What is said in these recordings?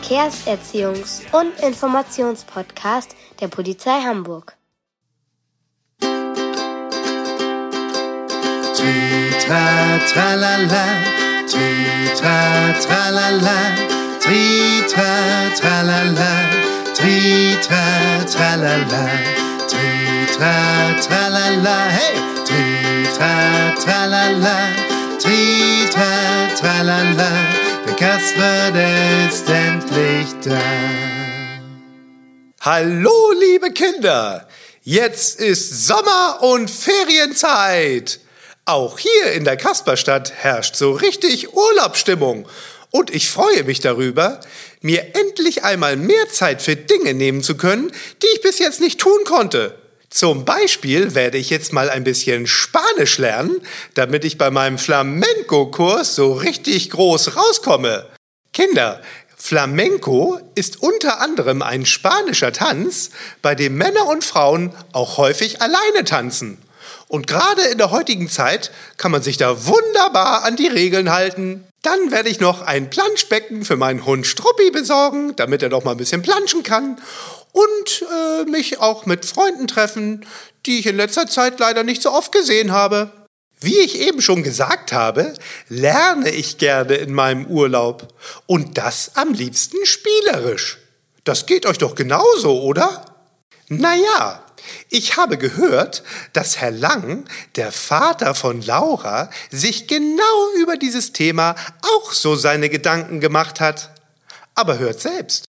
Verkehrserziehungs- und Informationspodcast der Polizei Hamburg. Tritra, tralala, tritra, tralala, tritra, tralala, tritra, tralala, tritra, tralala, hey, tritra, tralala, tritra, tralala, der ist endlich da. Hallo, liebe Kinder! Jetzt ist Sommer- und Ferienzeit. Auch hier in der Kasperstadt herrscht so richtig Urlaubsstimmung. Und ich freue mich darüber, mir endlich einmal mehr Zeit für Dinge nehmen zu können, die ich bis jetzt nicht tun konnte. Zum Beispiel werde ich jetzt mal ein bisschen Spanisch lernen, damit ich bei meinem Flamenco-Kurs so richtig groß rauskomme. Kinder, Flamenco ist unter anderem ein spanischer Tanz, bei dem Männer und Frauen auch häufig alleine tanzen. Und gerade in der heutigen Zeit kann man sich da wunderbar an die Regeln halten. Dann werde ich noch ein Planschbecken für meinen Hund Struppi besorgen, damit er doch mal ein bisschen planschen kann. Und äh, mich auch mit Freunden treffen, die ich in letzter Zeit leider nicht so oft gesehen habe. Wie ich eben schon gesagt habe, lerne ich gerne in meinem Urlaub. Und das am liebsten spielerisch. Das geht euch doch genauso, oder? Naja, ich habe gehört, dass Herr Lang, der Vater von Laura, sich genau über dieses Thema auch so seine Gedanken gemacht hat. Aber hört selbst.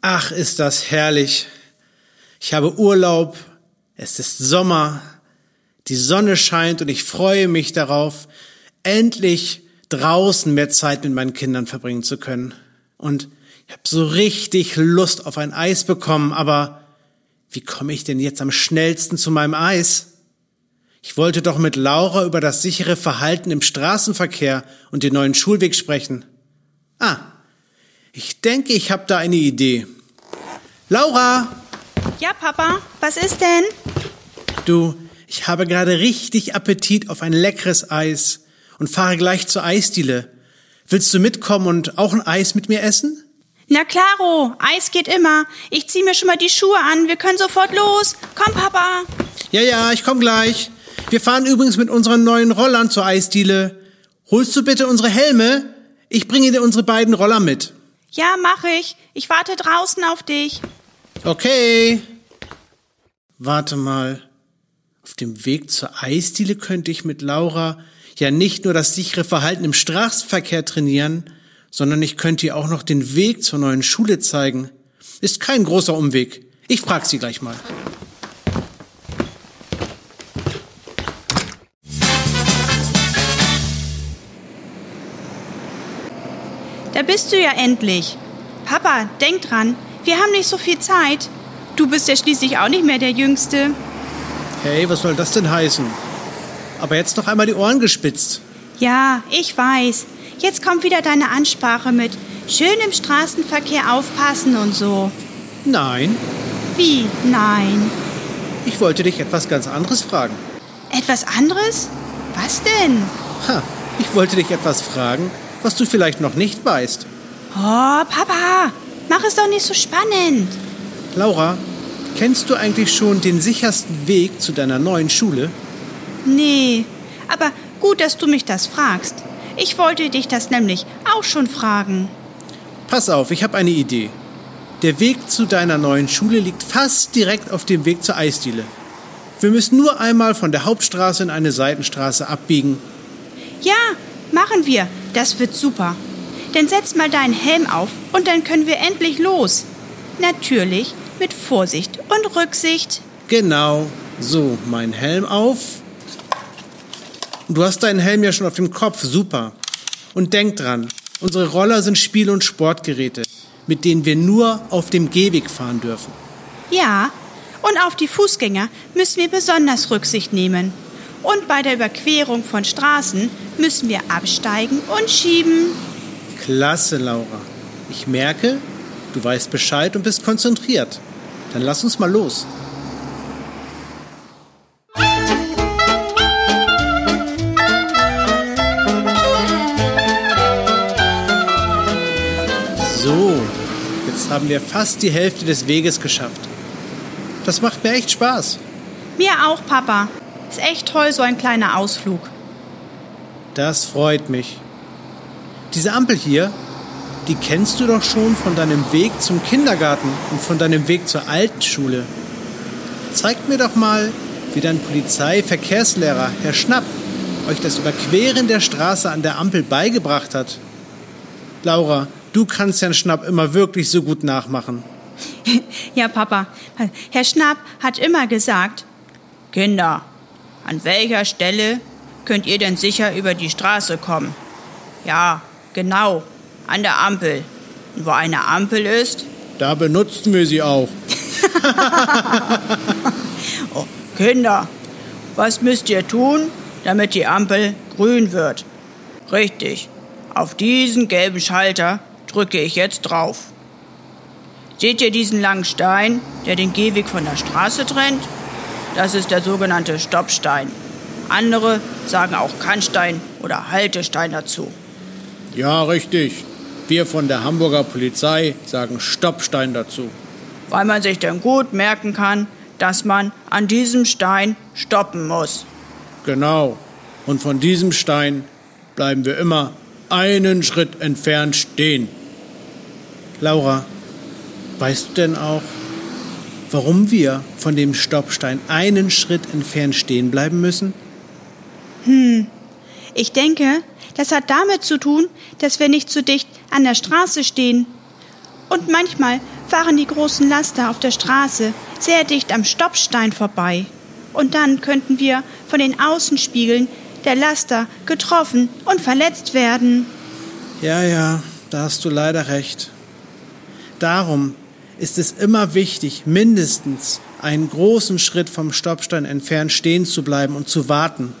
Ach, ist das herrlich. Ich habe Urlaub, es ist Sommer, die Sonne scheint und ich freue mich darauf, endlich draußen mehr Zeit mit meinen Kindern verbringen zu können. Und ich habe so richtig Lust auf ein Eis bekommen, aber wie komme ich denn jetzt am schnellsten zu meinem Eis? Ich wollte doch mit Laura über das sichere Verhalten im Straßenverkehr und den neuen Schulweg sprechen. Ah, ich denke, ich habe da eine Idee. Laura, Ja, Papa, was ist denn? du, ich habe gerade richtig Appetit auf ein leckeres Eis und fahre gleich zur Eisdiele. Willst du mitkommen und auch ein Eis mit mir essen? Na klaro, Eis geht immer. Ich zieh mir schon mal die Schuhe an. Wir können sofort los. Komm, Papa. Ja, ja, ich komm gleich. Wir fahren übrigens mit unseren neuen Rollern zur Eisdiele. Holst du bitte unsere Helme? Ich bringe dir unsere beiden Roller mit. Ja, mach ich. Ich warte draußen auf dich. Okay. Warte mal. Auf dem Weg zur Eisdiele könnte ich mit Laura ja nicht nur das sichere Verhalten im Straßenverkehr trainieren, sondern ich könnte ihr auch noch den Weg zur neuen Schule zeigen. Ist kein großer Umweg. Ich frag sie gleich mal. Da bist du ja endlich. Papa, denk dran. Wir haben nicht so viel Zeit. Du bist ja schließlich auch nicht mehr der Jüngste. Hey, was soll das denn heißen? Aber jetzt noch einmal die Ohren gespitzt. Ja, ich weiß. Jetzt kommt wieder deine Ansprache mit schön im Straßenverkehr aufpassen und so. Nein, Wie? Nein. ich wollte dich etwas ganz anderes fragen. Etwas anderes? Was denn? Ha, ich wollte dich etwas fragen, was du vielleicht noch nicht weißt. Oh, Papa, mach es doch nicht so spannend. Laura, kennst du eigentlich schon den sichersten Weg zu deiner neuen Schule? Nee, aber gut, dass du mich das fragst. Ich wollte dich das nämlich auch schon fragen. Pass auf, ich habe eine Idee. Der Weg zu deiner neuen Schule liegt fast direkt auf dem Weg zur Eisdiele. Wir müssen nur einmal von der Hauptstraße in eine Seitenstraße abbiegen. Ja, machen wir. Das wird super. Dann setz mal deinen Helm auf und dann können wir endlich los. Natürlich mit Vorsicht und Rücksicht. Genau. So, mein Helm auf. Du hast deinen Helm ja schon auf dem Kopf, super. Und denk dran, unsere Roller sind Spiel- und Sportgeräte, mit denen wir nur auf dem Gehweg fahren dürfen. Ja, und auf die Fußgänger müssen wir besonders Rücksicht nehmen. Und bei der Überquerung von Straßen müssen wir absteigen und schieben. Klasse, Laura. Ich merke, du weißt Bescheid und bist konzentriert. Dann lass uns mal los. So, jetzt haben wir fast die Hälfte des Weges geschafft. Das macht mir echt Spaß. Mir auch, Papa. Ist echt toll, so ein kleiner Ausflug. Das freut mich. Diese Ampel hier, die kennst du doch schon von deinem Weg zum Kindergarten und von deinem Weg zur alten Schule. Zeigt mir doch mal, wie dein Polizeiverkehrslehrer, Herr Schnapp, euch das Überqueren der Straße an der Ampel beigebracht hat. Laura, du kannst Herrn Schnapp immer wirklich so gut nachmachen. Ja, Papa. Herr Schnapp hat immer gesagt, Kinder, an welcher Stelle könnt ihr denn sicher über die Straße kommen? Ja, genau, an der Ampel. Und wo eine Ampel ist, Da benutzen wir sie auch. oh, Kinder, was müsst ihr tun, damit die Ampel grün wird? Richtig, auf diesen gelben Schalter drücke ich jetzt drauf. Seht ihr diesen langen Stein, der den Gehweg von der Straße trennt? Das ist der sogenannte Stoppstein. Andere sagen auch Kannstein oder Haltestein dazu. Ja, richtig. Wir von der Hamburger Polizei sagen Stoppstein dazu. Weil man sich dann gut merken kann, dass man an diesem Stein stoppen muss. Genau. Und von diesem Stein bleiben wir immer einen Schritt entfernt stehen. Laura, weißt du denn auch, warum wir von dem Stoppstein einen Schritt entfernt stehen bleiben müssen? Ich denke, das hat damit zu tun, dass wir nicht zu dicht an der Straße stehen. Und manchmal fahren die großen Laster auf der Straße sehr dicht am Stoppstein vorbei. Und dann könnten wir von den Außenspiegeln der Laster getroffen und verletzt werden. Ja, ja, da hast du leider recht. Darum ist es immer wichtig, mindestens einen großen Schritt vom Stoppstein entfernt stehen zu bleiben und zu warten.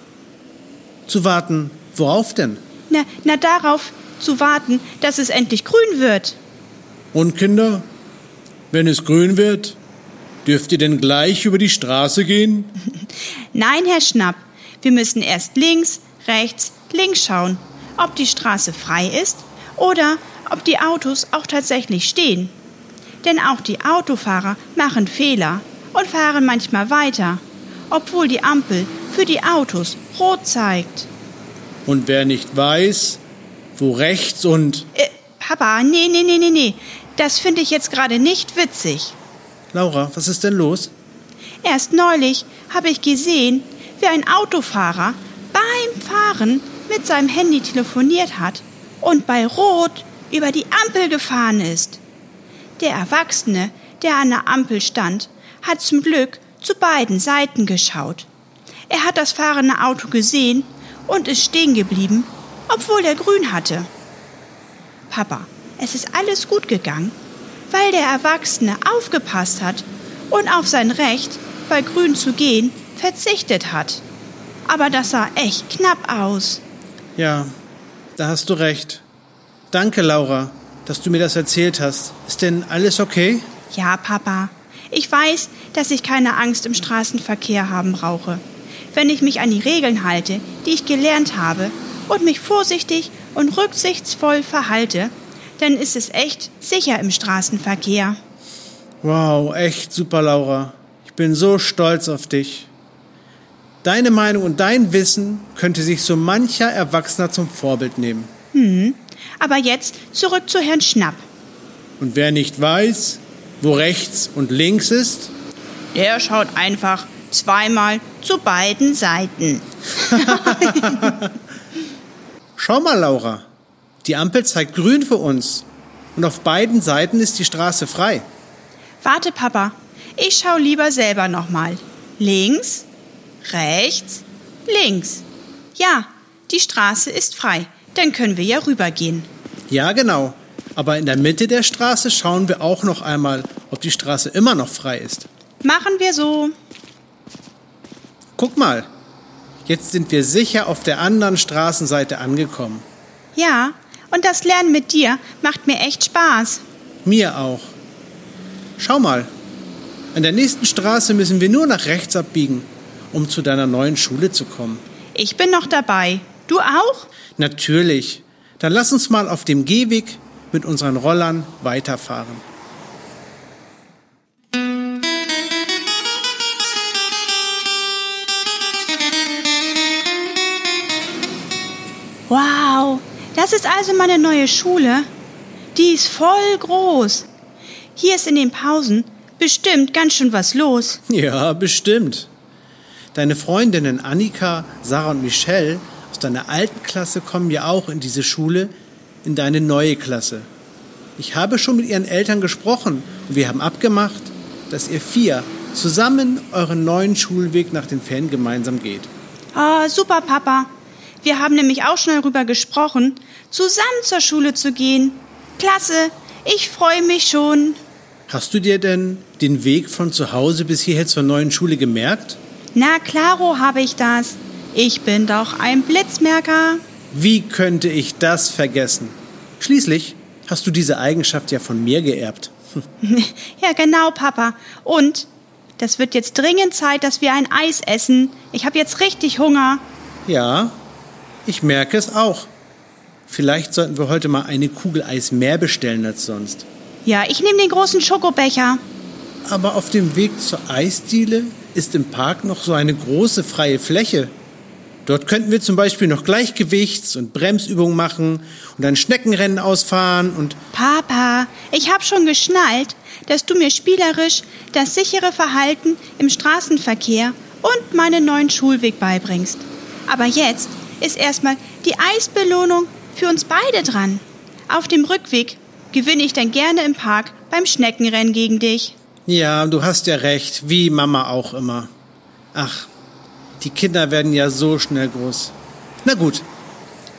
Zu warten, worauf denn? Na, na darauf zu warten, dass es endlich grün wird. Und Kinder, wenn es grün wird, dürft ihr denn gleich über die Straße gehen? Nein, Herr Schnapp, wir müssen erst links, rechts, links schauen, ob die Straße frei ist oder ob die Autos auch tatsächlich stehen. Denn auch die Autofahrer machen Fehler und fahren manchmal weiter, obwohl die Ampel für die Autos rot zeigt. Und wer nicht weiß, wo rechts und... Äh, Papa, nee, nee, nee, nee, nee, das finde ich jetzt gerade nicht witzig. Laura, was ist denn los? Erst neulich habe ich gesehen, wie ein Autofahrer beim Fahren mit seinem Handy telefoniert hat und bei Rot über die Ampel gefahren ist. Der Erwachsene, der an der Ampel stand, hat zum Glück zu beiden Seiten geschaut. Er hat das fahrende Auto gesehen und ist stehen geblieben, obwohl er grün hatte. Papa, es ist alles gut gegangen, weil der Erwachsene aufgepasst hat und auf sein Recht, bei grün zu gehen, verzichtet hat. Aber das sah echt knapp aus. Ja, da hast du recht. Danke, Laura, dass du mir das erzählt hast. Ist denn alles okay? Ja, Papa. Ich weiß, dass ich keine Angst im Straßenverkehr haben brauche. Wenn ich mich an die Regeln halte, die ich gelernt habe, und mich vorsichtig und rücksichtsvoll verhalte, dann ist es echt sicher im Straßenverkehr. Wow, echt super, Laura. Ich bin so stolz auf dich. Deine Meinung und dein Wissen könnte sich so mancher Erwachsener zum Vorbild nehmen. Aber jetzt zurück zu Herrn Schnapp. Und wer nicht weiß, wo rechts und links ist, Der schaut einfach zweimal zu beiden Seiten. schau mal, Laura. Die Ampel zeigt grün für uns. Und auf beiden Seiten ist die Straße frei. Warte, Papa. Ich schau lieber selber nochmal. Links, rechts, links. Ja, die Straße ist frei. Dann können wir ja rübergehen. Ja, genau. Aber in der Mitte der Straße schauen wir auch noch einmal, ob die Straße immer noch frei ist. Machen wir so. Guck mal. Jetzt sind wir sicher auf der anderen Straßenseite angekommen. Ja, und das Lernen mit dir macht mir echt Spaß. Mir auch. Schau mal. An der nächsten Straße müssen wir nur nach rechts abbiegen, um zu deiner neuen Schule zu kommen. Ich bin noch dabei. Du auch? Natürlich. Dann lass uns mal auf dem Gehweg mit unseren Rollern weiterfahren. Wow, das ist also meine neue Schule. Die ist voll groß. Hier ist in den Pausen bestimmt ganz schön was los. Ja, bestimmt. Deine Freundinnen Annika, Sarah und Michelle aus deiner alten Klasse kommen ja auch in diese Schule, in deine neue Klasse. Ich habe schon mit ihren Eltern gesprochen und wir haben abgemacht, dass ihr vier zusammen euren neuen Schulweg nach den Ferien gemeinsam geht. Oh, super, Papa. Wir haben nämlich auch schon darüber gesprochen, zusammen zur Schule zu gehen. Klasse, ich freue mich schon. Hast du dir denn den Weg von zu Hause bis hierher zur neuen Schule gemerkt? Na, klaro habe ich das. Ich bin doch ein Blitzmerker. Wie könnte ich das vergessen? Schließlich hast du diese Eigenschaft ja von mir geerbt. Ja, genau, Papa. Und das wird jetzt dringend Zeit, dass wir ein Eis essen. Ich habe jetzt richtig Hunger. Ja, ich merke es auch. Vielleicht sollten wir heute mal eine Kugel Eis mehr bestellen als sonst. Ja, ich nehme den großen Schokobecher. Aber auf dem Weg zur Eisdiele ist im Park noch so eine große freie Fläche. Dort könnten wir zum Beispiel noch Gleichgewichts- und Bremsübungen machen und ein Schneckenrennen ausfahren und Papa, ich habe schon geschnallt, dass du mir spielerisch das sichere Verhalten im Straßenverkehr und meinen neuen Schulweg beibringst. Aber jetzt ist erstmal die Eisbelohnung für uns beide dran. Auf dem Rückweg gewinne ich dann gerne im Park beim Schneckenrennen gegen dich. ja, du hast ja recht, wie Mama auch immer. Ach, die Kinder werden ja so schnell groß. Na gut,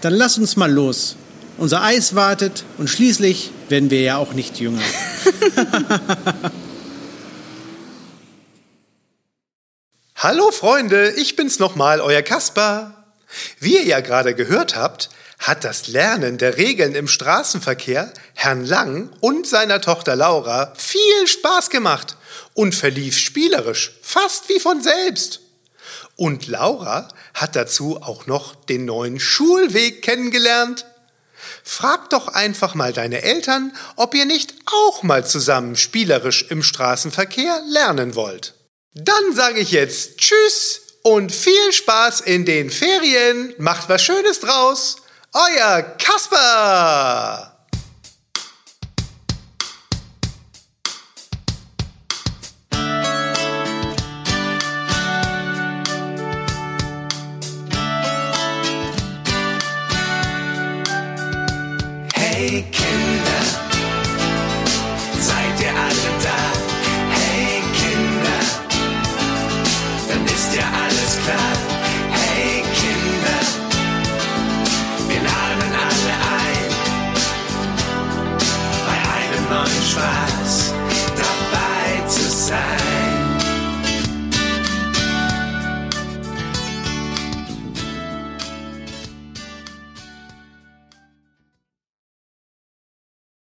dann lass uns mal los. Unser Eis wartet und schließlich werden wir ja auch nicht jünger. Hallo Freunde, ich bin's nochmal, euer Kasper. Wie ihr ja gerade gehört habt, hat das Lernen der Regeln im Straßenverkehr Herrn Lang und seiner Tochter Laura viel Spaß gemacht und verlief spielerisch, fast wie von selbst. Und Laura hat dazu auch noch den neuen Schulweg kennengelernt. Frag doch einfach mal deine Eltern, ob ihr nicht auch mal zusammen spielerisch im Straßenverkehr lernen wollt. Dann sage ich jetzt Tschüss und viel Spaß in den Ferien. Macht was Schönes draus. Euer Kasper!